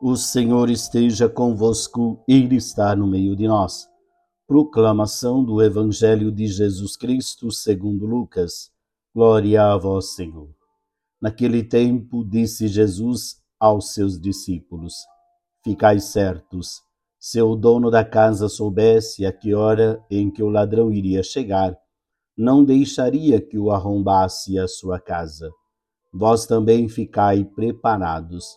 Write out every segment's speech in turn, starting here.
O Senhor esteja convosco, Ele está no meio de nós. Proclamação do Evangelho de Jesus Cristo segundo Lucas. Glória a vós, Senhor. Naquele tempo disse Jesus aos seus discípulos: Ficai certos, se o dono da casa soubesse a que hora em que o ladrão iria chegar, não deixaria que o arrombasse a sua casa. Vós também ficai preparados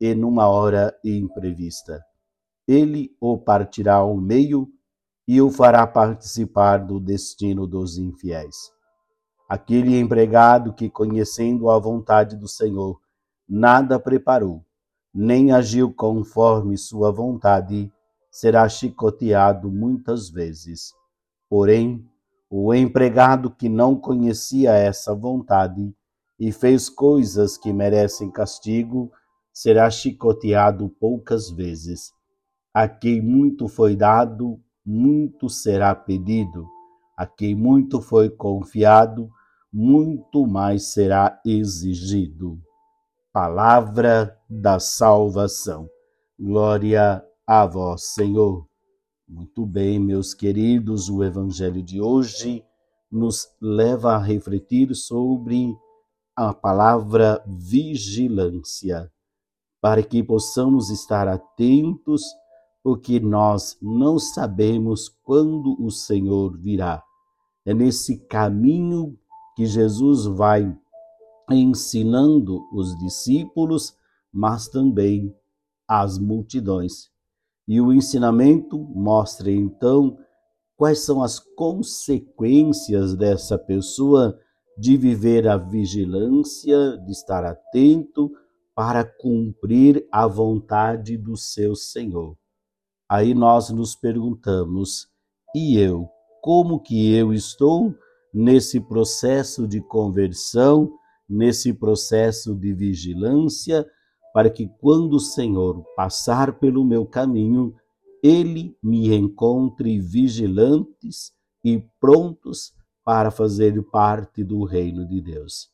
e numa hora imprevista. Ele o partirá ao meio e o fará participar do destino dos infiéis. Aquele empregado que, conhecendo a vontade do Senhor, nada preparou, nem agiu conforme sua vontade, será chicoteado muitas vezes. Porém, o empregado que não conhecia essa vontade e fez coisas que merecem castigo, será chicoteado poucas vezes. A quem muito foi dado, muito será pedido. A quem muito foi confiado, muito mais será exigido. Palavra da salvação. Glória a vós, Senhor. Muito bem, meus queridos, o evangelho de hoje nos leva a refletir sobre a palavra vigilância para que possamos estar atentos, porque nós não sabemos quando o Senhor virá. É nesse caminho que Jesus vai ensinando os discípulos, mas também as multidões. E o ensinamento mostra então quais são as consequências dessa pessoa de viver a vigilância, de estar atento para cumprir a vontade do seu Senhor. Aí nós nos perguntamos: e eu? Como que eu estou nesse processo de conversão, nesse processo de vigilância, para que quando o Senhor passar pelo meu caminho, ele me encontre vigilantes e prontos para fazer parte do reino de Deus.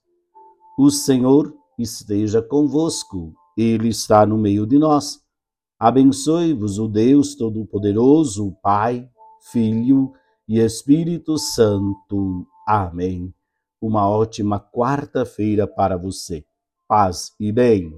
O Senhor esteja convosco, Ele está no meio de nós. Abençoe-vos o Deus Todo-Poderoso, Pai, Filho e Espírito Santo. Amém. Uma ótima quarta-feira para você. Paz e bem.